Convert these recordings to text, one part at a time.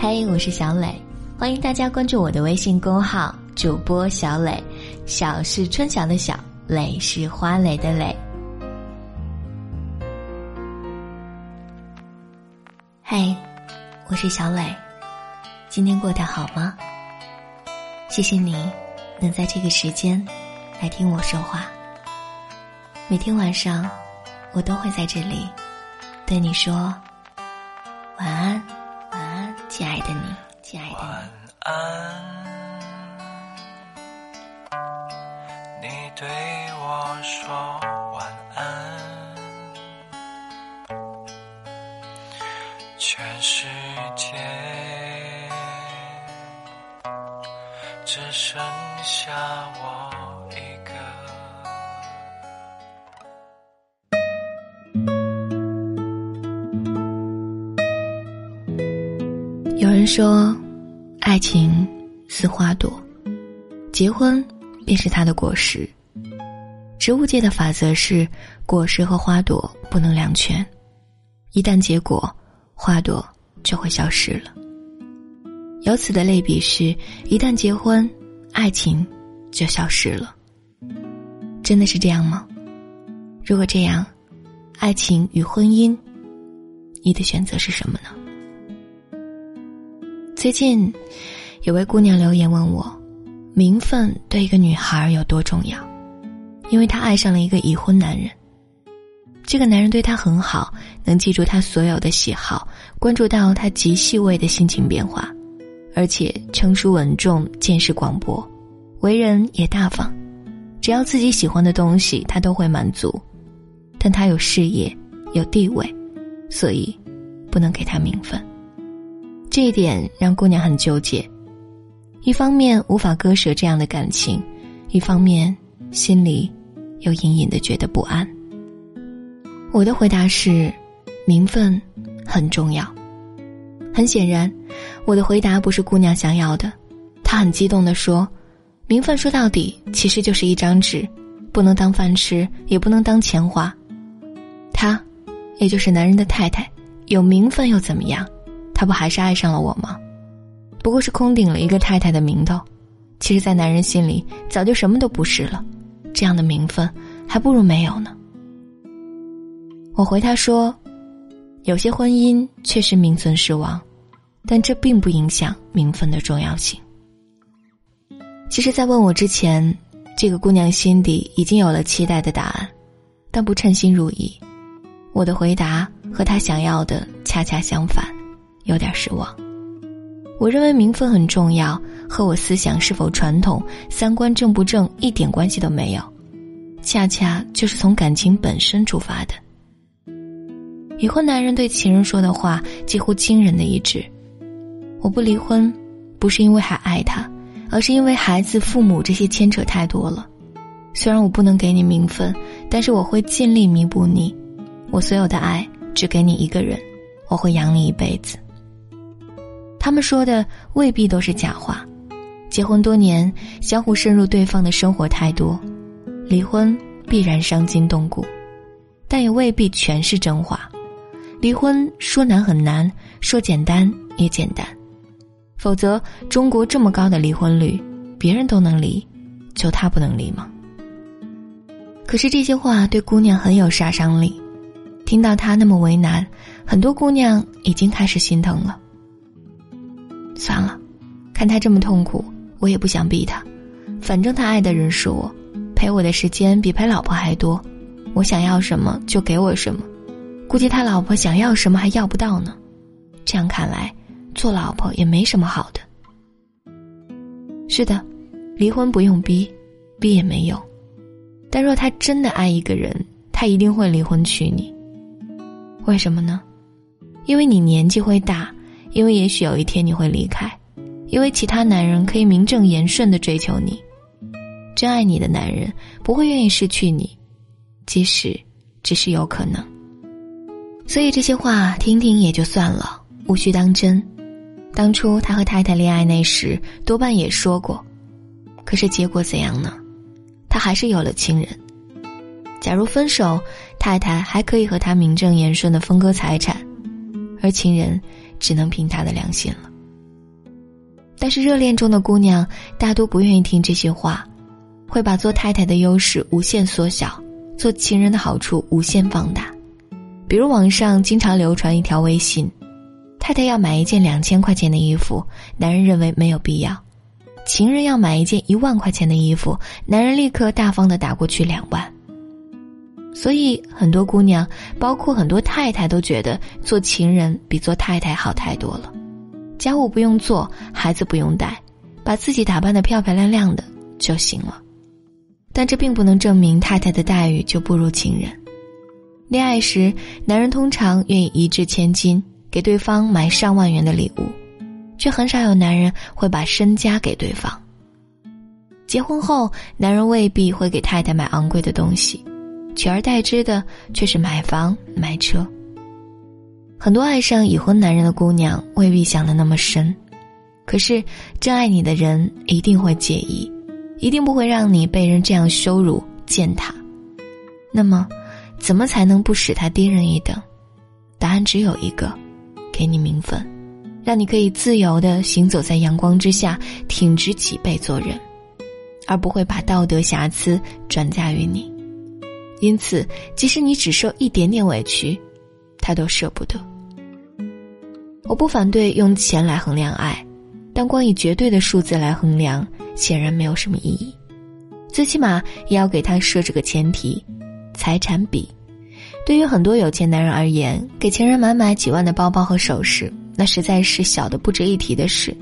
嘿，我是小磊，欢迎大家关注我的微信公号主播小磊。小是春晓的小，磊是花蕾的蕾。嗨，我是小磊，今天过得好吗？谢谢你能在这个时间来听我说话。每天晚上，我都会在这里对你说晚安。亲爱的，晚安。你对我说晚安。全世界只剩下我说，爱情似花朵，结婚便是它的果实。植物界的法则是，果实和花朵不能两全，一旦结果，花朵就会消失了。由此的类比是，一旦结婚，爱情就消失了。真的是这样吗？如果这样，爱情与婚姻，你的选择是什么呢？最近，有位姑娘留言问我：“名分对一个女孩有多重要？”因为她爱上了一个已婚男人。这个男人对她很好，能记住她所有的喜好，关注到她极细微的心情变化，而且成熟稳重，见识广博，为人也大方。只要自己喜欢的东西，他都会满足。但他有事业，有地位，所以不能给他名分。这一点让姑娘很纠结，一方面无法割舍这样的感情，一方面心里又隐隐的觉得不安。我的回答是，名分很重要。很显然，我的回答不是姑娘想要的。她很激动地说：“名分说到底其实就是一张纸，不能当饭吃，也不能当钱花。她，也就是男人的太太，有名分又怎么样？”他不还是爱上了我吗？不过是空顶了一个太太的名头，其实，在男人心里早就什么都不是了。这样的名分，还不如没有呢。我回他说：“有些婚姻确实名存实亡，但这并不影响名分的重要性。”其实，在问我之前，这个姑娘心底已经有了期待的答案，但不称心如意。我的回答和她想要的恰恰相反。有点失望。我认为名分很重要，和我思想是否传统、三观正不正一点关系都没有，恰恰就是从感情本身出发的。已婚男人对情人说的话几乎惊人的一致：“我不离婚，不是因为还爱他，而是因为孩子、父母这些牵扯太多了。虽然我不能给你名分，但是我会尽力弥补你。我所有的爱只给你一个人，我会养你一辈子。”他们说的未必都是假话，结婚多年，相互深入对方的生活太多，离婚必然伤筋动骨，但也未必全是真话。离婚说难很难，说简单也简单，否则中国这么高的离婚率，别人都能离，就他不能离吗？可是这些话对姑娘很有杀伤力，听到他那么为难，很多姑娘已经开始心疼了。算了，看他这么痛苦，我也不想逼他。反正他爱的人是我，陪我的时间比陪老婆还多。我想要什么就给我什么，估计他老婆想要什么还要不到呢。这样看来，做老婆也没什么好的。是的，离婚不用逼，逼也没用。但若他真的爱一个人，他一定会离婚娶你。为什么呢？因为你年纪会大。因为也许有一天你会离开，因为其他男人可以名正言顺的追求你，真爱你的男人不会愿意失去你，即使只是有可能。所以这些话听听也就算了，无需当真。当初他和太太恋爱那时，多半也说过，可是结果怎样呢？他还是有了情人。假如分手，太太还可以和他名正言顺的分割财产，而情人。只能凭他的良心了。但是热恋中的姑娘大多不愿意听这些话，会把做太太的优势无限缩小，做情人的好处无限放大。比如网上经常流传一条微信：太太要买一件两千块钱的衣服，男人认为没有必要；情人要买一件一万块钱的衣服，男人立刻大方的打过去两万。所以很多姑娘，包括很多太太，都觉得做情人比做太太好太多了。家务不用做，孩子不用带，把自己打扮的漂漂亮亮的就行了。但这并不能证明太太的待遇就不如情人。恋爱时，男人通常愿意一掷千金给对方买上万元的礼物，却很少有男人会把身家给对方。结婚后，男人未必会给太太买昂贵的东西，取而代之的却是买房买车。很多爱上已婚男人的姑娘未必想的那么深，可是真爱你的人一定会介意，一定不会让你被人这样羞辱践踏。那么，怎么才能不使他低人一等？答案只有一个：给你名分，让你可以自由的行走在阳光之下，挺直脊背做人，而不会把道德瑕疵转嫁于你。因此，即使你只受一点点委屈。他都舍不得。我不反对用钱来衡量爱，但光以绝对的数字来衡量，显然没有什么意义。最起码也要给他设置个前提：财产比。对于很多有钱男人而言，给情人买买几万的包包和首饰，那实在是小的不值一提的事。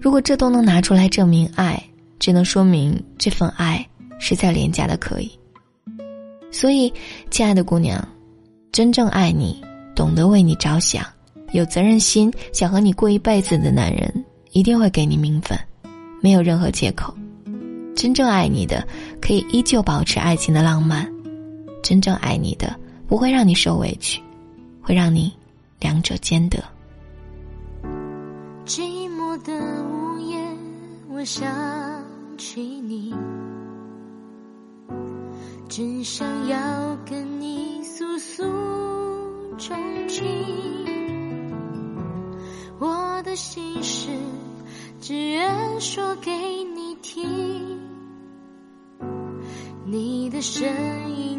如果这都能拿出来证明爱，只能说明这份爱实在廉价的可以。所以，亲爱的姑娘。真正爱你、懂得为你着想、有责任心、想和你过一辈子的男人，一定会给你名分，没有任何借口。真正爱你的，可以依旧保持爱情的浪漫；真正爱你的，不会让你受委屈，会让你两者兼得。寂寞的午夜，我想起你，只想要跟你诉诉。衷情，我的心事只愿说给你听，你的声音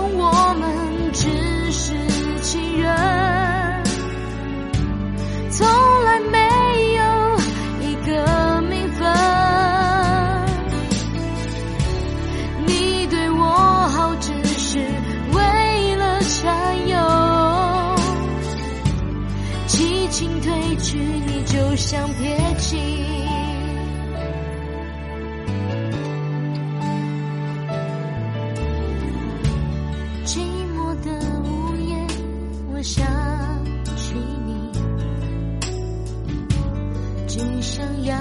我们只是情人。从来没有一个名分。你对我好只是为了占有激情褪去你就像憋气想起你，只想要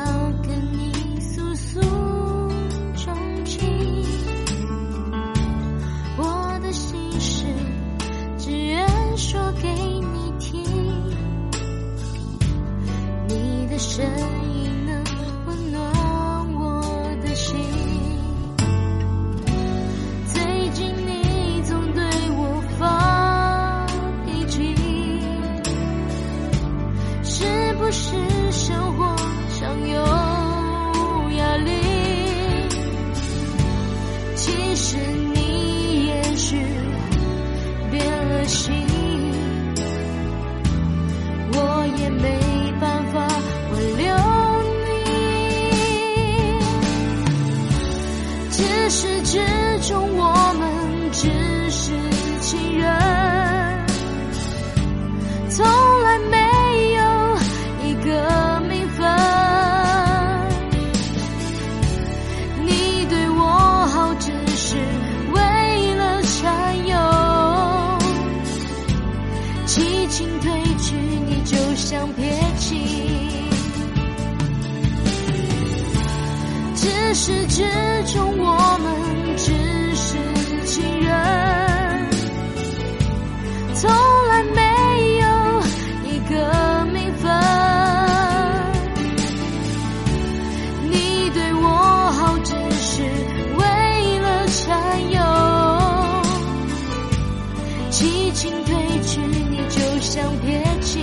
一句你就想撇起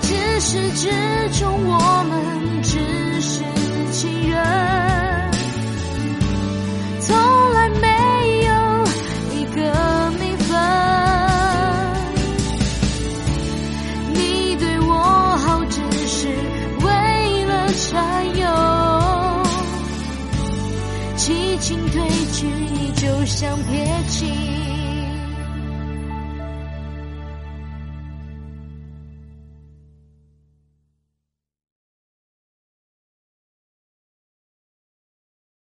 只是之中我们只是情人。情褪去，就像撇清。